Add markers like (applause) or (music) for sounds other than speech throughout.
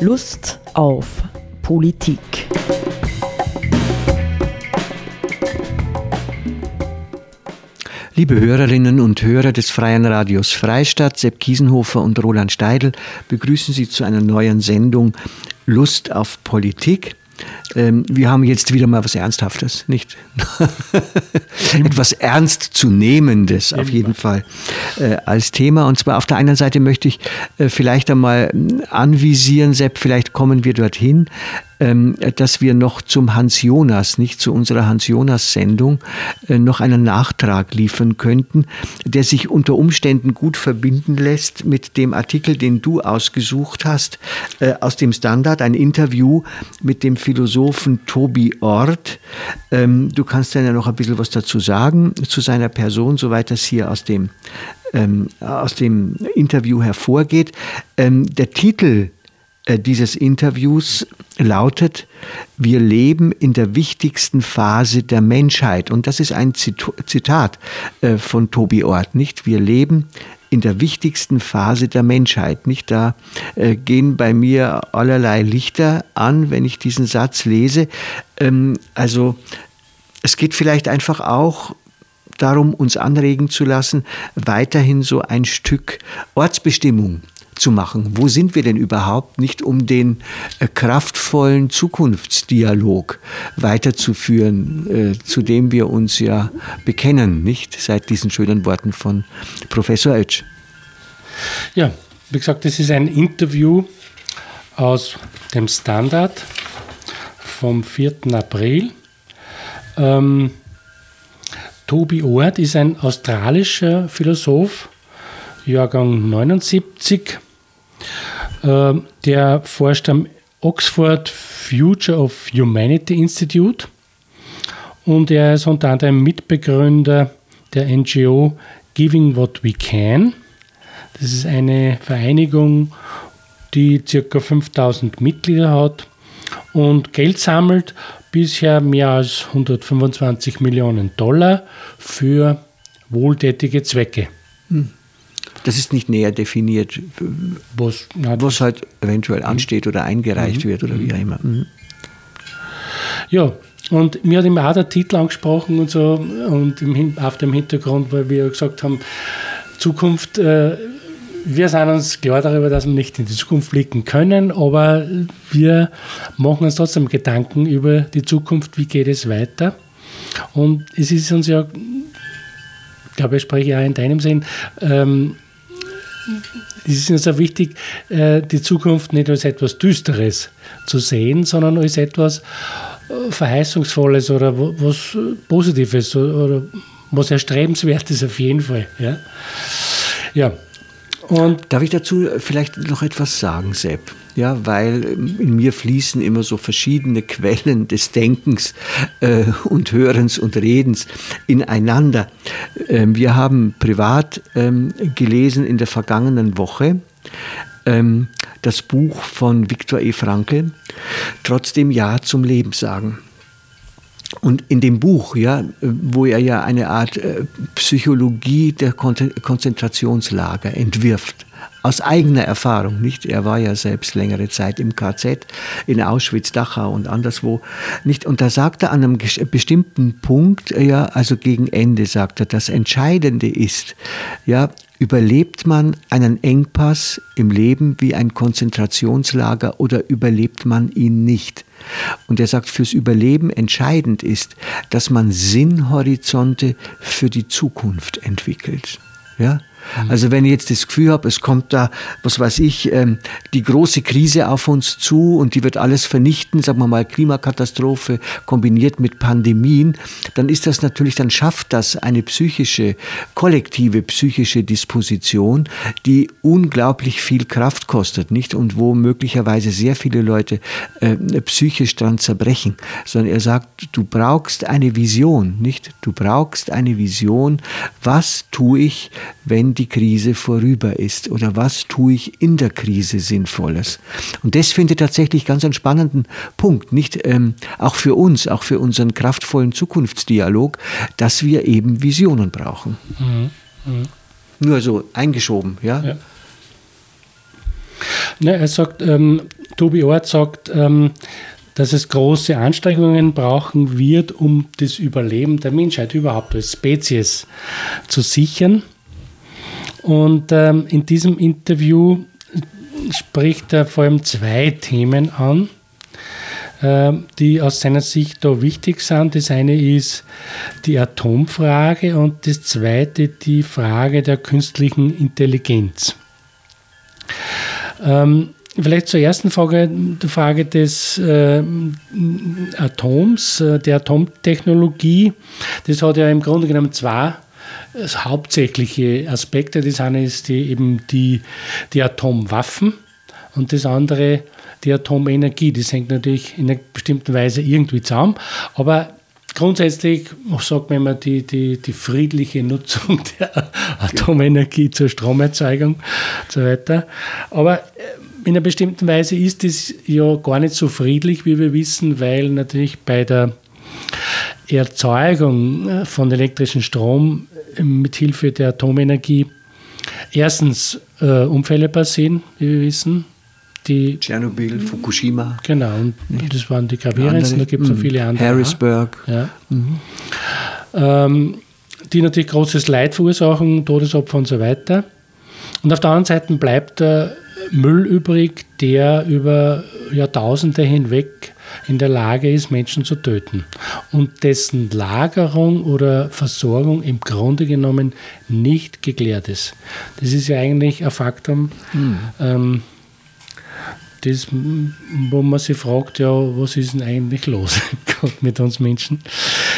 Lust auf Politik. Liebe Hörerinnen und Hörer des Freien Radios Freistadt, Sepp Kiesenhofer und Roland Steidl begrüßen Sie zu einer neuen Sendung Lust auf Politik. Ähm, wir haben jetzt wieder mal was Ernsthaftes, nicht? (laughs) Etwas Ernstzunehmendes auf jeden Fall äh, als Thema. Und zwar auf der einen Seite möchte ich äh, vielleicht einmal anvisieren, Sepp, vielleicht kommen wir dorthin, dass wir noch zum Hans Jonas, nicht zu unserer Hans Jonas Sendung, äh, noch einen Nachtrag liefern könnten, der sich unter Umständen gut verbinden lässt mit dem Artikel, den du ausgesucht hast, äh, aus dem Standard, ein Interview mit dem Philosophen Tobi Ort. Ähm, du kannst dann ja noch ein bisschen was dazu sagen, zu seiner Person, soweit das hier aus dem, ähm, aus dem Interview hervorgeht. der Titel äh, dieses Interviews lautet, wir leben in der wichtigsten Phase der Menschheit. Und das ist ein Zitat äh, von Tobi Ort, nicht? Wir leben in der wichtigsten Phase der Menschheit. Nicht da äh, gehen bei mir allerlei Lichter an, wenn ich diesen Satz lese. Ähm, also es geht vielleicht einfach auch darum, uns anregen zu lassen, weiterhin so ein Stück Ortsbestimmung zu machen. Wo sind wir denn überhaupt? Nicht um den äh, kraftvollen Zukunftsdialog weiterzuführen, äh, zu dem wir uns ja bekennen, nicht seit diesen schönen Worten von Professor Oetsch. Ja, wie gesagt, das ist ein Interview aus dem Standard vom 4. April. Ähm, Tobi Ord ist ein australischer Philosoph, Jahrgang 79, äh, der forscht am Oxford Future of Humanity Institute und er ist unter anderem Mitbegründer der NGO Giving What We Can. Das ist eine Vereinigung, die ca. 5000 Mitglieder hat und Geld sammelt, bisher mehr als 125 Millionen Dollar für wohltätige Zwecke. Hm. Das ist nicht näher definiert, was, was halt eventuell ansteht oder eingereicht mhm. wird oder wie auch immer. Mhm. Ja, und mir hat immer auch der Titel angesprochen und so und im, auf dem Hintergrund, weil wir gesagt haben, Zukunft, äh, wir sind uns klar darüber, dass wir nicht in die Zukunft blicken können, aber wir machen uns trotzdem Gedanken über die Zukunft, wie geht es weiter. Und es ist uns ja, ich glaube, ich spreche auch in deinem Sinn, ähm, es ist uns sehr wichtig, äh, die Zukunft nicht als etwas Düsteres zu sehen, sondern als etwas äh, Verheißungsvolles oder was Positives oder was Erstrebenswertes auf jeden Fall. Ja. ja. Und Darf ich dazu vielleicht noch etwas sagen, Sepp? ja, weil in mir fließen immer so verschiedene Quellen des Denkens äh, und Hörens und Redens ineinander. Ähm, wir haben privat ähm, gelesen in der vergangenen Woche ähm, das Buch von Viktor E. Frankl, Trotzdem Ja zum Leben sagen. Und in dem Buch, ja, wo er ja eine Art äh, Psychologie der Konzentrationslager entwirft, aus eigener Erfahrung, nicht? Er war ja selbst längere Zeit im KZ, in Auschwitz, Dachau und anderswo, nicht? Und da sagt er an einem bestimmten Punkt, ja, also gegen Ende sagt er, das Entscheidende ist, ja, Überlebt man einen Engpass im Leben wie ein Konzentrationslager oder überlebt man ihn nicht? Und er sagt, fürs Überleben entscheidend ist, dass man Sinnhorizonte für die Zukunft entwickelt. Ja? Mhm. Also wenn ich jetzt das Gefühl habe, es kommt da, was weiß ich, ähm, die große Krise auf uns zu und die wird alles vernichten, sagen wir mal Klimakatastrophe kombiniert mit Pandemien, dann ist das natürlich, dann schafft das eine psychische, kollektive psychische Disposition, die unglaublich viel Kraft kostet, nicht? Und wo möglicherweise sehr viele Leute äh, psychisch dran zerbrechen. Sondern er sagt, du brauchst eine Vision, nicht? Du brauchst eine Vision, was tue ich, wenn die Krise vorüber ist oder was tue ich in der Krise Sinnvolles. Und das finde ich tatsächlich ganz einen spannenden Punkt, nicht ähm, auch für uns, auch für unseren kraftvollen Zukunftsdialog, dass wir eben Visionen brauchen. Mhm. Mhm. Nur so eingeschoben, ja. ja. Ne, er sagt, ähm, Tobi Ort sagt, ähm, dass es große Anstrengungen brauchen wird, um das Überleben der Menschheit überhaupt als Spezies zu sichern. Und ähm, in diesem Interview spricht er vor allem zwei Themen an, äh, die aus seiner Sicht da wichtig sind. Das eine ist die Atomfrage und das zweite die Frage der künstlichen Intelligenz. Ähm, Vielleicht zur ersten Frage, die Frage des äh, Atoms, der Atomtechnologie. Das hat ja im Grunde genommen zwei hauptsächliche Aspekte. Das eine ist die, eben die, die Atomwaffen und das andere die Atomenergie. Das hängt natürlich in einer bestimmten Weise irgendwie zusammen, aber grundsätzlich sagt man immer die, die, die friedliche Nutzung (laughs) der Atomenergie zur Stromerzeugung und so weiter. Aber in einer bestimmten Weise ist es ja gar nicht so friedlich, wie wir wissen, weil natürlich bei der Erzeugung äh, von elektrischem Strom äh, mit Hilfe der Atomenergie erstens äh, Unfälle passieren, wie wir wissen. Die, Tschernobyl, Fukushima. Genau, und das waren die gravierendsten, da gibt es noch viele andere. Harrisburg. Ja. Mhm. Ähm, die natürlich großes Leid verursachen, Todesopfer und so weiter. Und auf der anderen Seite bleibt der Müll übrig, der über Jahrtausende hinweg in der Lage ist, Menschen zu töten und dessen Lagerung oder Versorgung im Grunde genommen nicht geklärt ist. Das ist ja eigentlich ein Faktum, mhm. ähm, das, wo man sich fragt, ja, was ist denn eigentlich los (laughs) mit uns Menschen?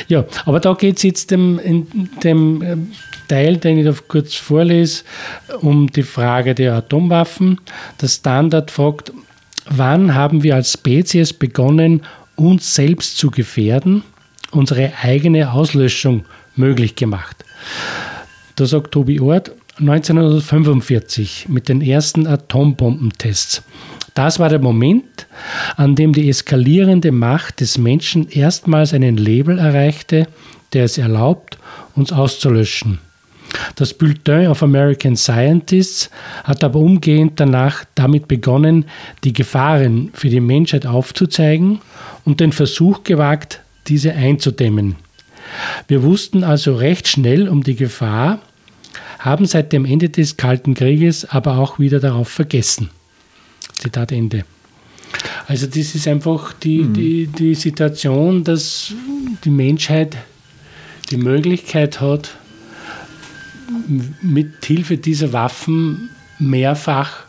Ja, aber da geht es jetzt dem, in dem ähm, Teil, den ich da kurz vorlese, um die Frage der Atomwaffen. Der Standard fragt, wann haben wir als Spezies begonnen, uns selbst zu gefährden, unsere eigene Auslöschung möglich gemacht? Da sagt Tobi Ort, 1945 mit den ersten Atombombentests. Das war der Moment, an dem die eskalierende Macht des Menschen erstmals einen Label erreichte, der es erlaubt, uns auszulöschen. Das Bulletin of American Scientists hat aber umgehend danach damit begonnen, die Gefahren für die Menschheit aufzuzeigen und den Versuch gewagt, diese einzudämmen. Wir wussten also recht schnell um die Gefahr, haben seit dem Ende des Kalten Krieges aber auch wieder darauf vergessen. Zitat Ende. Also das ist einfach die, mhm. die, die Situation, dass die Menschheit die Möglichkeit hat, mit Hilfe dieser Waffen mehrfach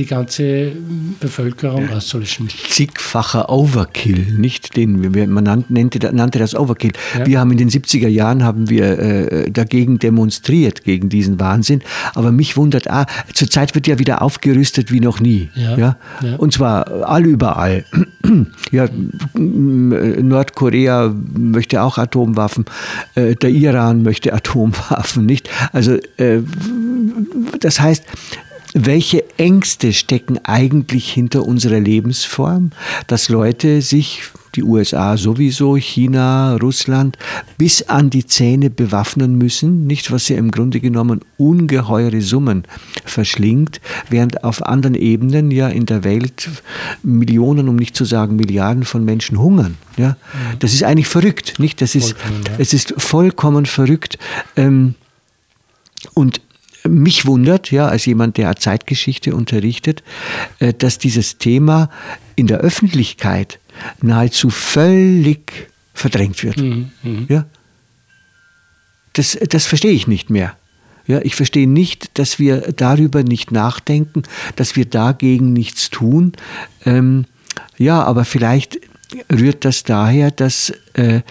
die ganze Bevölkerung ja, auszulöschen. Zigfacher Overkill, nicht den man nannte, nannte das Overkill. Ja. Wir haben in den 70er Jahren haben wir äh, dagegen demonstriert gegen diesen Wahnsinn. Aber mich wundert, ah, zurzeit wird ja wieder aufgerüstet wie noch nie. Ja. ja? Und zwar allüberall. (clears throat) ja, Nordkorea möchte auch Atomwaffen, äh, der Iran möchte (laughs) Atomwaffen, nicht? Also äh, das heißt, welche Ängste stecken eigentlich hinter unserer Lebensform, dass Leute sich, die USA sowieso, China, Russland, bis an die Zähne bewaffnen müssen, nicht was ja im Grunde genommen ungeheure Summen verschlingt, während auf anderen Ebenen ja in der Welt Millionen, um nicht zu sagen Milliarden von Menschen hungern. Ja? Das ist eigentlich verrückt, nicht? Das ist, es ist vollkommen verrückt. Ähm, und mich wundert, ja, als jemand, der Zeitgeschichte unterrichtet, äh, dass dieses Thema in der Öffentlichkeit nahezu völlig verdrängt wird. Mhm, mh. ja? das, das verstehe ich nicht mehr. Ja, ich verstehe nicht, dass wir darüber nicht nachdenken, dass wir dagegen nichts tun. Ähm, ja, aber vielleicht rührt das daher, dass äh,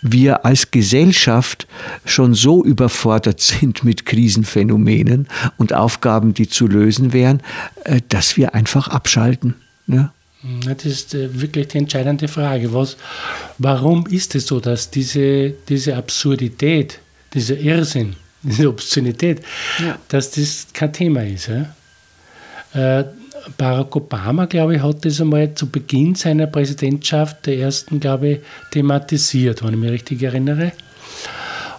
wir als Gesellschaft schon so überfordert sind mit Krisenphänomenen und Aufgaben, die zu lösen wären, äh, dass wir einfach abschalten. Ja? Das ist äh, wirklich die entscheidende Frage. Was, warum ist es so, dass diese, diese Absurdität, dieser Irrsinn, diese Obszönität, ja. dass das kein Thema ist? Ja? Barack Obama, glaube ich, hat das einmal zu Beginn seiner Präsidentschaft, der ersten, glaube ich, thematisiert, wenn ich mich richtig erinnere.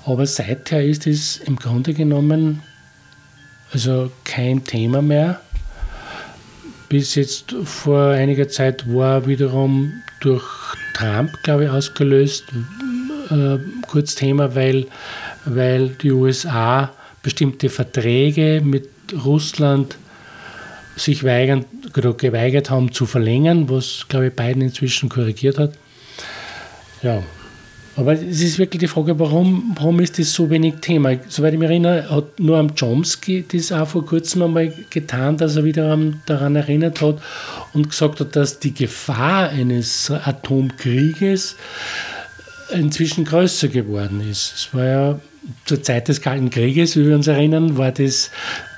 Aber seither ist es im Grunde genommen also kein Thema mehr. bis jetzt vor einiger Zeit war wiederum durch Trump, glaube ich, ausgelöst, äh, kurz Thema, weil, weil die USA bestimmte Verträge mit Russland sich weigern, geweigert haben zu verlängern, was, glaube ich, Biden inzwischen korrigiert hat. Ja, aber es ist wirklich die Frage, warum, warum ist das so wenig Thema? Soweit ich mich erinnere, hat nur am Chomsky das auch vor kurzem einmal getan, dass er wieder daran erinnert hat und gesagt hat, dass die Gefahr eines Atomkrieges inzwischen größer geworden ist. Es war ja zur Zeit des Kalten Krieges, wie wir uns erinnern, war das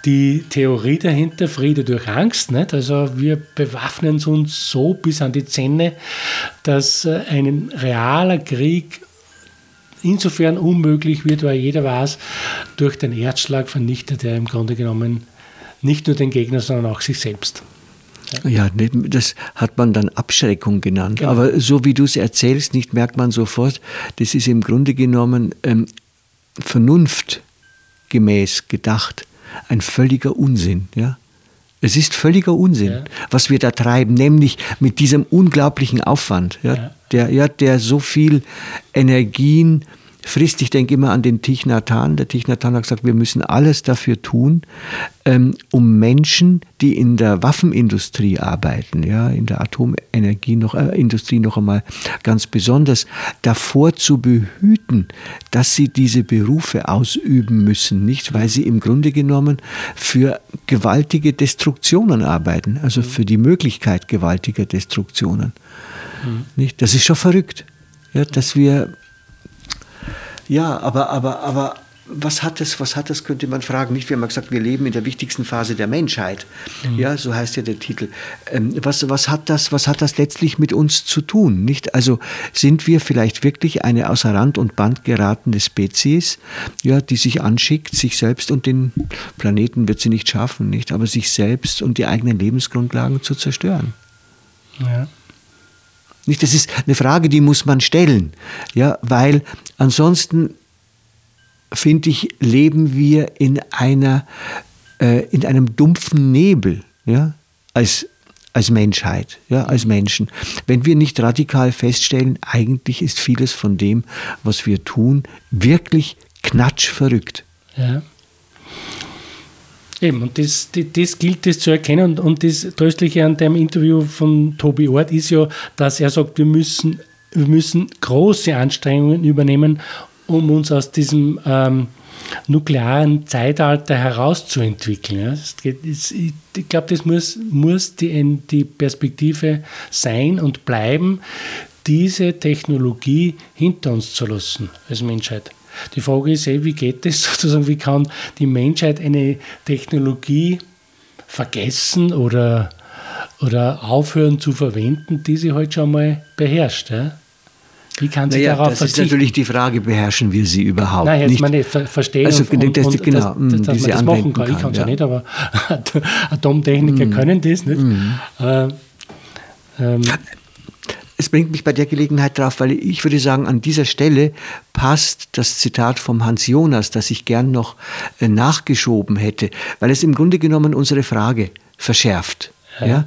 die Theorie dahinter, Friede durch Angst. Nicht? Also wir bewaffnen uns so bis an die Zähne, dass äh, ein realer Krieg insofern unmöglich wird, weil jeder weiß, durch den Erdschlag vernichtet er im Grunde genommen nicht nur den Gegner, sondern auch sich selbst. Ja, das hat man dann Abschreckung genannt. Genau. Aber so wie du es erzählst, nicht merkt man sofort, das ist im Grunde genommen ähm, vernunftgemäß gedacht ein völliger Unsinn. Ja? Es ist völliger Unsinn, ja. was wir da treiben, nämlich mit diesem unglaublichen Aufwand, ja, ja. Der, ja, der so viel Energien frisst. Ich denke immer an den Thich Nhat Hanh. Der Thich Nhat Hanh hat gesagt, wir müssen alles dafür tun, ähm, um Menschen, die in der Waffenindustrie arbeiten, ja, in der Atomenergie noch, äh, Industrie noch einmal ganz besonders, davor zu behüten, dass sie diese Berufe ausüben müssen, nicht, weil sie im Grunde genommen für gewaltige Destruktionen arbeiten, also für die Möglichkeit gewaltiger Destruktionen. Mhm. Nicht? Das ist schon verrückt, ja, dass wir ja, aber, aber, aber was hat das, was hat das, könnte man fragen. Nicht, wir haben gesagt, wir leben in der wichtigsten Phase der Menschheit. Mhm. Ja, so heißt ja der Titel. Ähm, was, was, hat das, was hat das letztlich mit uns zu tun? Nicht? Also sind wir vielleicht wirklich eine außer Rand und Band geratene Spezies, ja, die sich anschickt, sich selbst und den Planeten wird sie nicht schaffen, nicht, aber sich selbst und die eigenen Lebensgrundlagen zu zerstören? Ja. Nicht, das ist eine Frage, die muss man stellen, ja, weil ansonsten finde ich, leben wir in einer, äh, in einem dumpfen Nebel, ja, als, als Menschheit, ja, als Menschen. Wenn wir nicht radikal feststellen, eigentlich ist vieles von dem, was wir tun, wirklich knatschverrückt. Ja. Eben, und das, das gilt es zu erkennen. Und, das Tröstliche an dem Interview von Tobi Ort ist ja, dass er sagt, wir müssen, wir müssen große Anstrengungen übernehmen, um uns aus diesem ähm, nuklearen Zeitalter herauszuentwickeln. Ja. Geht, es, ich glaube, das muss, muss die, die Perspektive sein und bleiben, diese Technologie hinter uns zu lassen als Menschheit. Die Frage ist eh, wie geht das (laughs) sozusagen, wie kann die Menschheit eine Technologie vergessen oder, oder aufhören zu verwenden, die sie heute halt schon mal beherrscht. Ja? Wie kann sie naja, darauf das verzichten? Das ist natürlich die Frage, beherrschen wir sie überhaupt Nein, jetzt nicht? meine verstehen also, und, und, das, und genau, dass, dass, dass man das machen kann. Ich kann es ja. ja. nicht, aber (laughs) Atomtechniker mm. können das nicht. Mm. Äh, ähm, es bringt mich bei der Gelegenheit drauf, weil ich würde sagen, an dieser Stelle passt das Zitat vom Hans Jonas, das ich gern noch äh, nachgeschoben hätte, weil es im Grunde genommen unsere Frage verschärft. Ja. ja?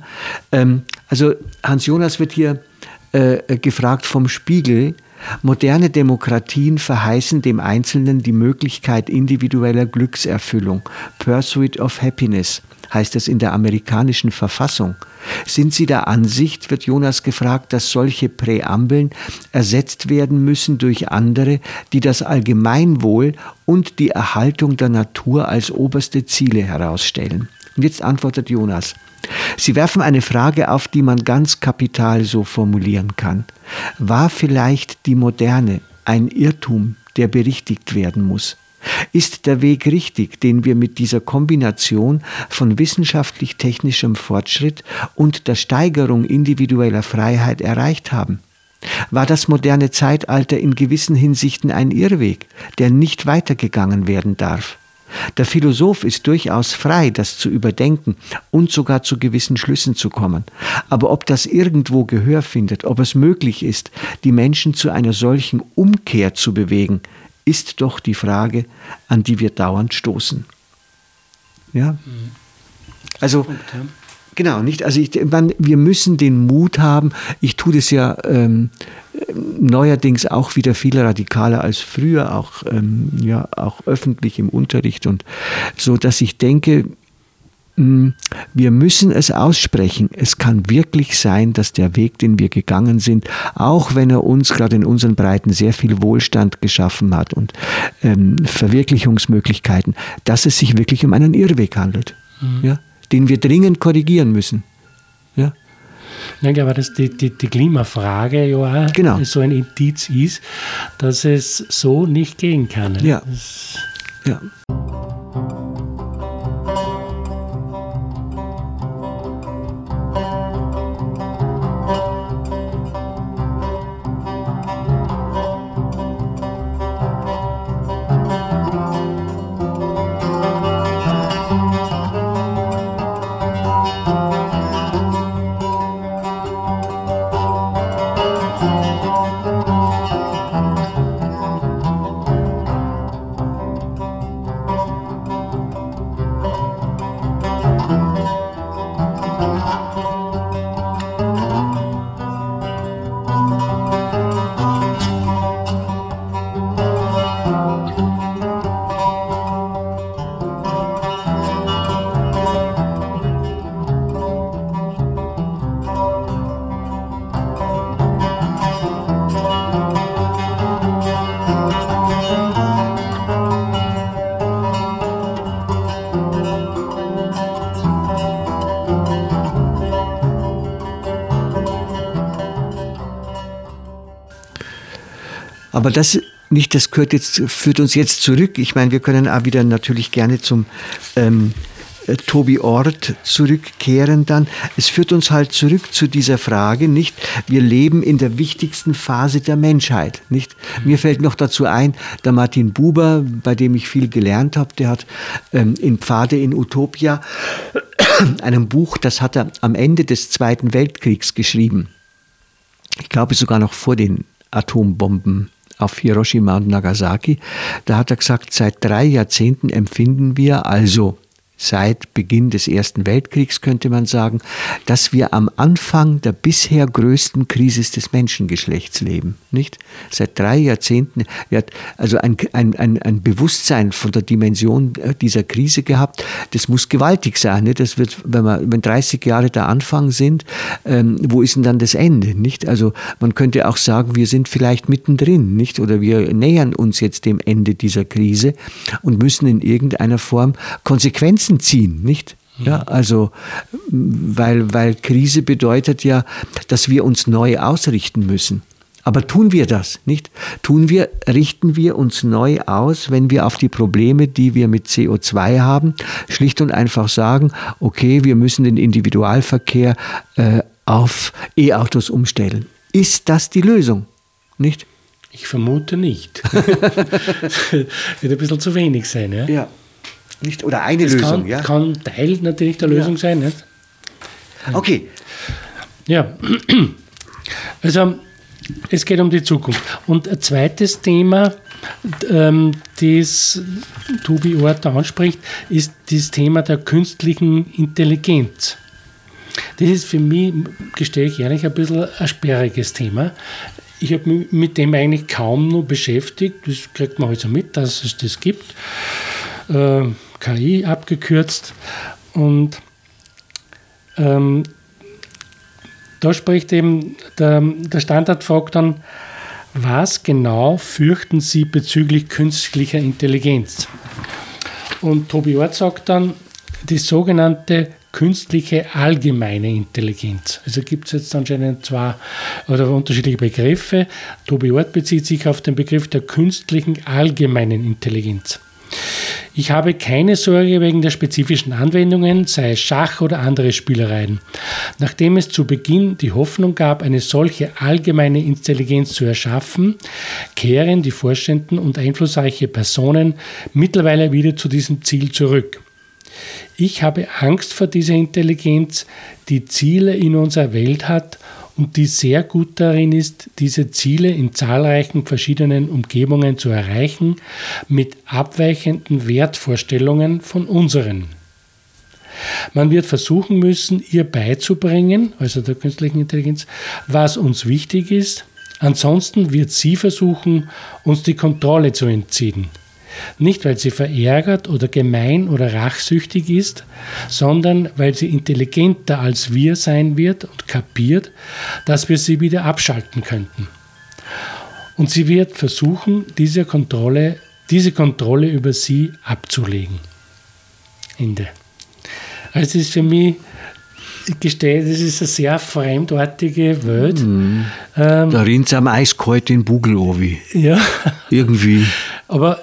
Ähm, also Hans Jonas wird hier äh, gefragt vom Spiegel, Moderne Demokratien verheißen dem Einzelnen die Möglichkeit individueller Glückserfüllung, Pursuit of Happiness heißt es in der amerikanischen Verfassung. Sind Sie der Ansicht, wird Jonas gefragt, dass solche Präambeln ersetzt werden müssen durch andere, die das Allgemeinwohl und die Erhaltung der Natur als oberste Ziele herausstellen? Und jetzt antwortet Jonas. Sie werfen eine Frage auf, die man ganz kapital so formulieren kann. War vielleicht die Moderne ein Irrtum, der berichtigt werden muss? Ist der Weg richtig, den wir mit dieser Kombination von wissenschaftlich-technischem Fortschritt und der Steigerung individueller Freiheit erreicht haben? War das moderne Zeitalter in gewissen Hinsichten ein Irrweg, der nicht weitergegangen werden darf? Der Philosoph ist durchaus frei, das zu überdenken und sogar zu gewissen Schlüssen zu kommen. Aber ob das irgendwo Gehör findet, ob es möglich ist, die Menschen zu einer solchen Umkehr zu bewegen, ist doch die Frage, an die wir dauernd stoßen. Ja? Also, Genau, nicht? Also ich, man, wir müssen den Mut haben. Ich tue das ja ähm, neuerdings auch wieder viel radikaler als früher, auch, ähm, ja, auch öffentlich im Unterricht und so, dass ich denke, wir müssen es aussprechen. Es kann wirklich sein, dass der Weg, den wir gegangen sind, auch wenn er uns gerade in unseren Breiten sehr viel Wohlstand geschaffen hat und ähm, Verwirklichungsmöglichkeiten, dass es sich wirklich um einen Irrweg handelt. Mhm. Ja? den wir dringend korrigieren müssen. Ja? Ich glaube, dass die, die, die Klimafrage ja genau. so ein Indiz ist, dass es so nicht gehen kann. Ja. ja. Aber das nicht, das gehört jetzt, führt uns jetzt zurück. Ich meine, wir können auch wieder natürlich gerne zum ähm, äh, Tobi Ort zurückkehren dann. Es führt uns halt zurück zu dieser Frage, nicht? Wir leben in der wichtigsten Phase der Menschheit, nicht? Mir fällt noch dazu ein, der Martin Buber, bei dem ich viel gelernt habe, der hat ähm, in Pfade in Utopia (coughs) einem Buch, das hat er am Ende des Zweiten Weltkriegs geschrieben. Ich glaube sogar noch vor den Atombomben auf Hiroshima und Nagasaki. Da hat er gesagt, seit drei Jahrzehnten empfinden wir also seit Beginn des Ersten Weltkriegs könnte man sagen, dass wir am Anfang der bisher größten Krise des Menschengeschlechts leben. Nicht? Seit drei Jahrzehnten, hat also ein, ein, ein, ein Bewusstsein von der Dimension äh, dieser Krise gehabt. Das muss gewaltig sein. Nicht? Das wird, wenn, man, wenn 30 Jahre der Anfang sind, ähm, wo ist denn dann das Ende? Nicht? Also man könnte auch sagen, wir sind vielleicht mittendrin, nicht? Oder wir nähern uns jetzt dem Ende dieser Krise und müssen in irgendeiner Form Konsequenzen Grenzen ziehen, nicht? Ja, also, weil, weil Krise bedeutet ja, dass wir uns neu ausrichten müssen. Aber tun wir das, nicht? Tun wir, richten wir uns neu aus, wenn wir auf die Probleme, die wir mit CO2 haben, schlicht und einfach sagen, okay, wir müssen den Individualverkehr äh, auf E-Autos umstellen. Ist das die Lösung, nicht? Ich vermute nicht. (laughs) Wird ein bisschen zu wenig sein, ja? Ja. Nicht? Oder eine das Lösung, kann, ja? kann Teil natürlich der Lösung Ja. sein. Nicht? Okay. Ja, (clears throat) also es geht um die Zukunft. Und ein zweites Thema, ähm, das Tobi Orter anspricht, ist das Thema der künstlichen Intelligenz. Das ist für mich, gestehe ich ehrlich, ein bisschen ein sperriges Thema. Ich habe mich mit dem eigentlich kaum noch beschäftigt. Das kriegt man also mit, dass es das gibt. Äh, KI abgekürzt. Und ähm, da spricht eben der, der Standard fragt dann, was genau fürchten Sie bezüglich künstlicher Intelligenz? Und Tobi Ort sagt dann, die sogenannte künstliche allgemeine Intelligenz. Also gibt es jetzt anscheinend zwei oder unterschiedliche Begriffe. Tobi Ort bezieht sich auf den Begriff der künstlichen allgemeinen Intelligenz. Ich habe keine Sorge wegen der spezifischen Anwendungen, sei es Schach oder andere Spielereien. Nachdem es zu Beginn die Hoffnung gab, eine solche allgemeine Intelligenz zu erschaffen, kehren die Vorständen und einflussreiche Personen mittlerweile wieder zu diesem Ziel zurück. Ich habe Angst vor dieser Intelligenz, die Ziele in unserer Welt hat und die sehr gut darin ist, diese Ziele in zahlreichen verschiedenen Umgebungen zu erreichen, mit abweichenden Wertvorstellungen von unseren. Man wird versuchen müssen, ihr beizubringen, also der künstlichen Intelligenz, was uns wichtig ist. Ansonsten wird sie versuchen, uns die Kontrolle zu entziehen. Nicht, weil sie verärgert oder gemein oder rachsüchtig ist, sondern weil sie intelligenter als wir sein wird und kapiert, dass wir sie wieder abschalten könnten. Und sie wird versuchen, diese Kontrolle, diese Kontrolle über sie abzulegen. Ende. Also es ist für mich gestellt, es ist eine sehr fremdartige Welt. Mhm. Ähm, da rinnt es am eiskalt in Bugel Ja. Irgendwie. Aber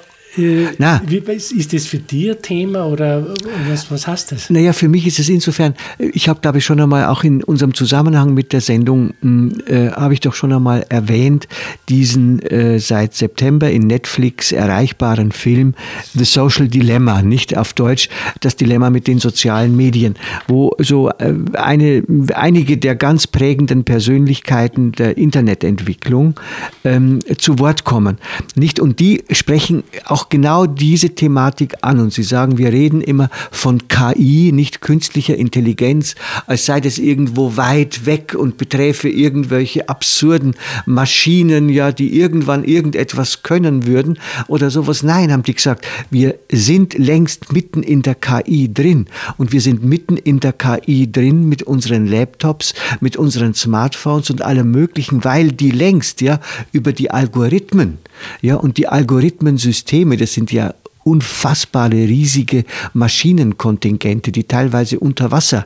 Na. Wie, ist das für dich ein Thema oder was, was heißt das? Naja, für mich ist es insofern, ich habe glaube ich schon einmal auch in unserem Zusammenhang mit der Sendung, hm, äh, habe ich doch schon einmal erwähnt, diesen äh, seit September in Netflix erreichbaren Film The Social Dilemma, nicht auf Deutsch, das Dilemma mit den sozialen Medien, wo so äh, eine, einige der ganz prägenden Persönlichkeiten der Internetentwicklung ähm, zu Wort kommen. Nicht? Und die sprechen auch auch genau diese Thematik an und Sie sagen, wir reden immer von KI, nicht künstlicher Intelligenz, als sei das irgendwo weit weg und beträfe irgendwelche absurden Maschinen, ja, die irgendwann irgendetwas können würden oder sowas. Nein, haben die gesagt, wir sind längst mitten in der KI drin und wir sind mitten in der KI drin mit unseren Laptops, mit unseren Smartphones und allem möglichen, weil die längst ja über die Algorithmen ja, und die Algorithmensysteme, das sind ja unfassbare riesige Maschinenkontingente, die teilweise unter Wasser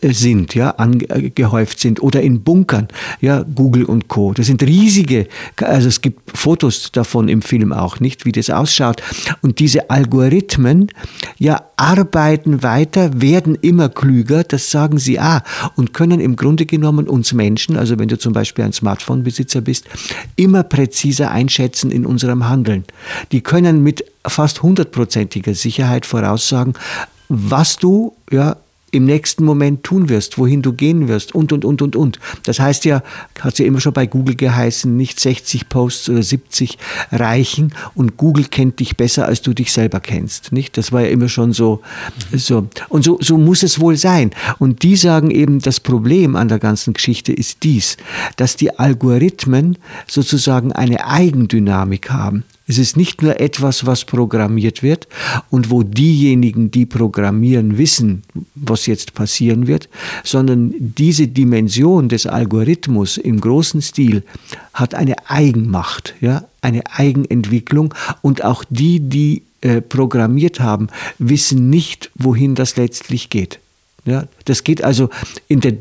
äh, sind, ja, angehäuft sind oder in Bunkern, ja, Google und Co. Das sind riesige, also es gibt Fotos davon im Film auch, nicht, wie das ausschaut. Und diese Algorithmen, ja, arbeiten weiter, werden immer klüger, das sagen sie ah, und können im Grunde genommen uns Menschen, also wenn du zum Beispiel ein Smartphone-Besitzer bist, immer präziser einschätzen in unserem Handeln. Die können mit fast hundertprozentiger Sicherheit voraussagen, was du ja im nächsten Moment tun wirst, wohin du gehen wirst und, und, und, und, und. Das heißt ja, hat ja immer schon bei Google geheißen, nicht 60 Posts oder 70 reichen und Google kennt dich besser, als du dich selber kennst, nicht? Das war ja immer schon so, so. Und so, so muss es wohl sein. Und die sagen eben, das Problem an der ganzen Geschichte ist dies, dass die Algorithmen sozusagen eine Eigendynamik haben. Es ist nicht nur etwas, was programmiert wird und wo diejenigen, die programmieren, wissen, was jetzt passieren wird, sondern diese Dimension des Algorithmus im großen Stil hat eine Eigenmacht, ja, eine Eigenentwicklung und auch die, die äh, programmiert haben, wissen nicht, wohin das letztlich geht. Ja, das geht also in der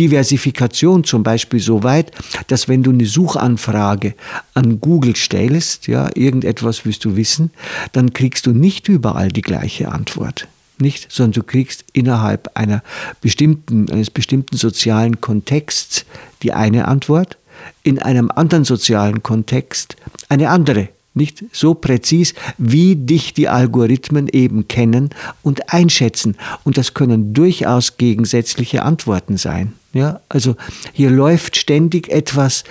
Diversifikation zum Beispiel so weit, dass wenn du eine Suchanfrage an Google stellst, ja, irgendetwas willst du wissen, dann kriegst du nicht überall die gleiche Antwort. Nicht, sondern du kriegst innerhalb einer bestimmten, eines bestimmten sozialen Kontexts die eine Antwort, in einem anderen sozialen Kontext eine andere nicht so präzis, wie dich die Algorithmen eben kennen und einschätzen. Und das können durchaus gegensätzliche Antworten sein. Ja, also hier läuft ständig etwas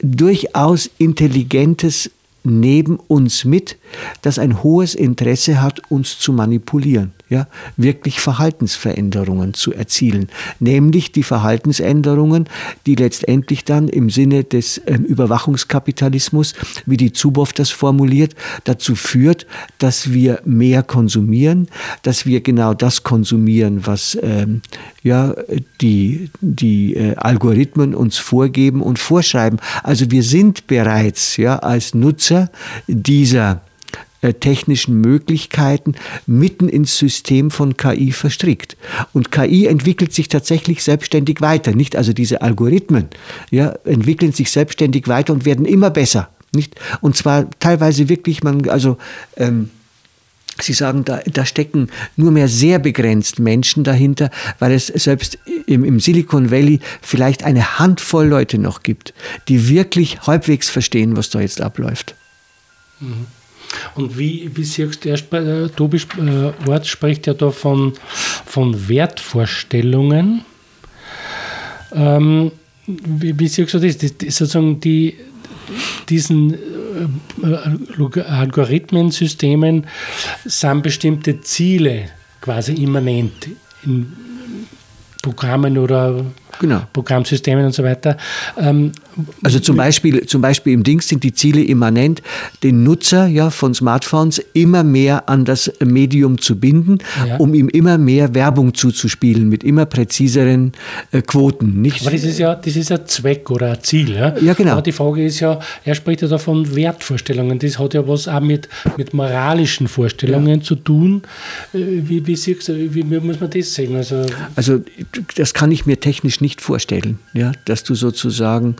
durchaus Intelligentes neben uns mit, das ein hohes Interesse hat, uns zu manipulieren ja, wirklich Verhaltensveränderungen zu erzielen. Nämlich die Verhaltensänderungen, die letztendlich dann im Sinne des ähm, Überwachungskapitalismus, wie die Zuboff das formuliert, dazu führt, dass wir mehr konsumieren, dass wir genau das konsumieren, was ähm, ja, die, die äh, Algorithmen uns vorgeben und vorschreiben. Also wir sind bereits ja, als Nutzer dieser äh, technischen Möglichkeiten mitten ins System von KI verstrickt. Und KI entwickelt sich tatsächlich selbstständig weiter. Nicht also diese Algorithmen ja, entwickeln sich selbstständig weiter und werden immer besser. Nicht? Und zwar teilweise wirklich, man, also ähm, Sie sagen, da, da stecken nur mehr sehr begrenzt Menschen dahinter, weil es selbst im, im Silicon Valley vielleicht eine Handvoll Leute noch gibt, die wirklich halbwegs verstehen, was da jetzt abläuft. Mhm. Und wie, wie siehst du, erst, äh, Tobi äh, Wort spricht ja da von, von Wertvorstellungen. Ähm, wie, wie siehst du das? das, das sozusagen die, diesen äh, Algorithmensystemen sind bestimmte Ziele quasi immanent in Programmen oder genau. Programmsystemen und so weiter. Ähm, also zum Beispiel, zum Beispiel im Dings sind die Ziele immanent, den Nutzer ja, von Smartphones immer mehr an das Medium zu binden, ja. um ihm immer mehr Werbung zuzuspielen mit immer präziseren äh, Quoten. Nicht? Aber das ist ja das ist ein Zweck oder ein Ziel. Ja? ja, genau. Aber die Frage ist ja, er spricht ja da von Wertvorstellungen. Das hat ja was auch mit, mit moralischen Vorstellungen ja. zu tun. Äh, wie, wie, wie, wie muss man das sehen? Also, also das kann ich mir technisch nicht vorstellen, ja, dass du sozusagen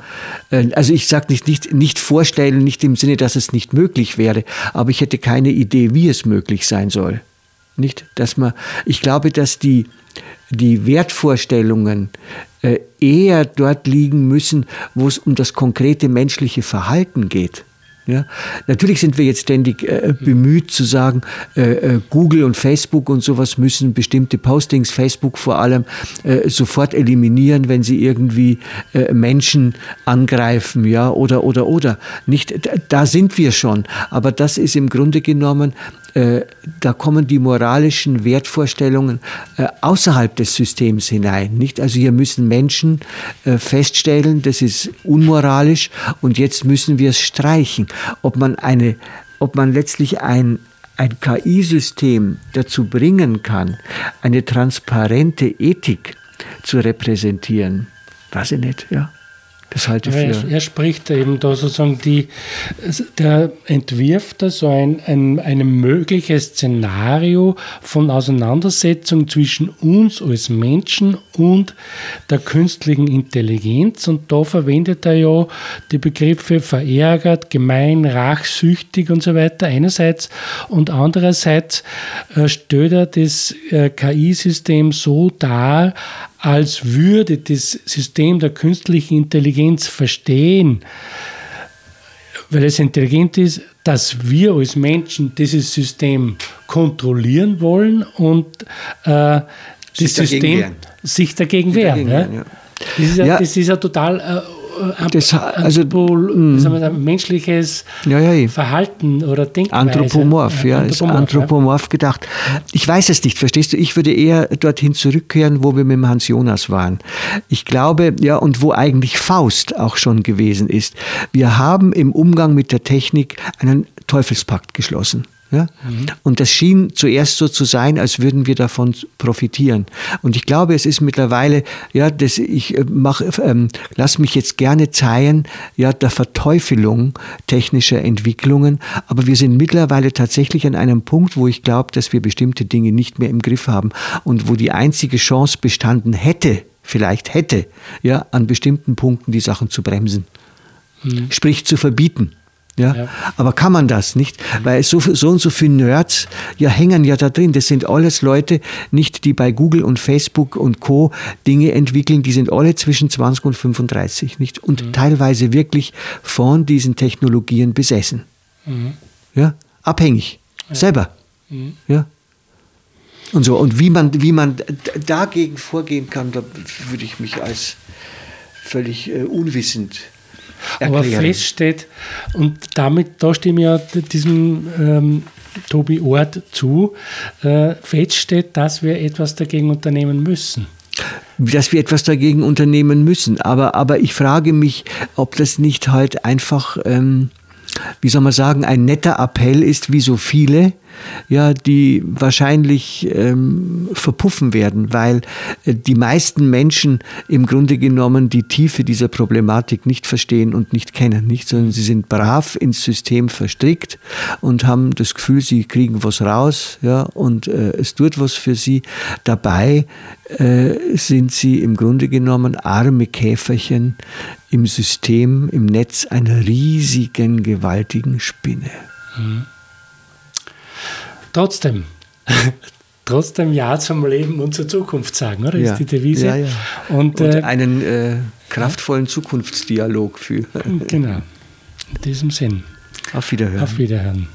äh, also ich sage nicht, nicht, nicht vorstellen, nicht im Sinne, dass es nicht möglich wäre, aber ich hätte keine Idee, wie es möglich sein soll. Nicht, dass man, ich glaube, dass die, die Wertvorstellungen äh, eher dort liegen müssen, wo es um das konkrete menschliche Verhalten geht. Ja? Natürlich sind wir jetzt ständig äh, bemüht zu sagen, äh, äh, Google und Facebook und sowas müssen bestimmte Postings, Facebook vor allem, äh, sofort eliminieren, wenn sie irgendwie äh, Menschen angreifen, ja, oder, oder, oder. Nicht, da sind wir schon. Aber das ist im Grunde genommen da kommen die moralischen Wertvorstellungen äh, außerhalb des Systems hinein. Nicht? Also hier müssen Menschen äh, feststellen, das ist unmoralisch und jetzt müssen wir es streichen. Ob man, eine, ob man letztlich ein, ein KI-System dazu bringen kann, eine transparente Ethik zu repräsentieren, weiß ich nicht. Ja. Das halte ich für. Er, er, spricht eben da sozusagen die, der entwirft da so ein, ein, ein mögliches Szenario von Auseinandersetzung zwischen uns als Menschen und der künstlichen Intelligenz. Und da verwendet er ja die Begriffe verärgert, gemein, rachsüchtig und so weiter einerseits. Und andererseits äh, stellt er das äh, KI-System so dar, als würde das System der künstlichen Intelligenz verstehen, weil es intelligent ist, dass wir als Menschen dieses System kontrollieren wollen und äh, das System wehren. sich dagegen wehren. Dagegen wehren ja. Das, ist ja, ja. das ist ja total äh, das, also, mm. wir, menschliches ja, ja, Verhalten oder Denkweise. Anthropomorph, ja, ist anthropomorph gedacht. Ich weiß es nicht, verstehst du? Ich würde eher dorthin zurückkehren, wo wir mit dem Hans Jonas waren. Ich glaube, ja, und wo eigentlich Faust auch schon gewesen ist. Wir haben im Umgang mit der Technik einen Teufelspakt geschlossen. Ja? Mhm. Und das schien zuerst so zu sein, als würden wir davon profitieren. Und ich glaube, es ist mittlerweile, ja, das, ich äh, mach, ähm, lass mich jetzt gerne zeigen, ja, der Verteufelung technischer Entwicklungen. Aber wir sind mittlerweile tatsächlich an einem Punkt, wo ich glaube, dass wir bestimmte Dinge nicht mehr im Griff haben und wo die einzige Chance bestanden hätte, vielleicht hätte, ja, an bestimmten Punkten die Sachen zu bremsen. Mhm. Sprich zu verbieten. Ja? ja? Aber kann man das nicht? Weil so, so und so viele Nerds ja hängen ja da drin. Das sind alles Leute, nicht die bei Google und Facebook und Co. Dinge entwickeln, die sind alle zwischen 20 und 35, nicht? Und mhm. teilweise wirklich von diesen Technologien besessen. Mhm. Ja? Abhängig. Ja. Selber. Mhm. Ja? Und so. Und wie man, wie man dagegen vorgehen kann, da würde ich mich als völlig äh, unwissend erklären. Aber feststeht, und damit, da stimme ich ja diesem ähm, Tobi Ort zu, äh, feststeht, dass wir etwas dagegen unternehmen müssen dass wir etwas dagegen unternehmen müssen. Aber, aber ich frage mich, ob das nicht halt einfach, ähm, wie soll man sagen, ein netter Appell ist, wie so viele, ja, die wahrscheinlich ähm, verpuffen werden, weil äh, die meisten Menschen im Grunde genommen die Tiefe dieser Problematik nicht verstehen und nicht kennen, nicht, sondern sie sind brav ins System verstrickt und haben das Gefühl, sie kriegen was raus, ja, und äh, es tut was für sie. Dabei äh, sind sie im Grunde genommen arme Käferchen im System, im Netz einer riesigen, gewaltigen Spinne. Mhm trotzdem, (laughs) trotzdem Ja zum Leben und zur Zukunft sagen, oder? Ja. Ist die Devise. Ja, ja. Und, und äh, einen äh, kraftvollen Zukunftsdialog führen. Genau. In diesem Sinn. Auf Wiederhören. Auf Wiederhören.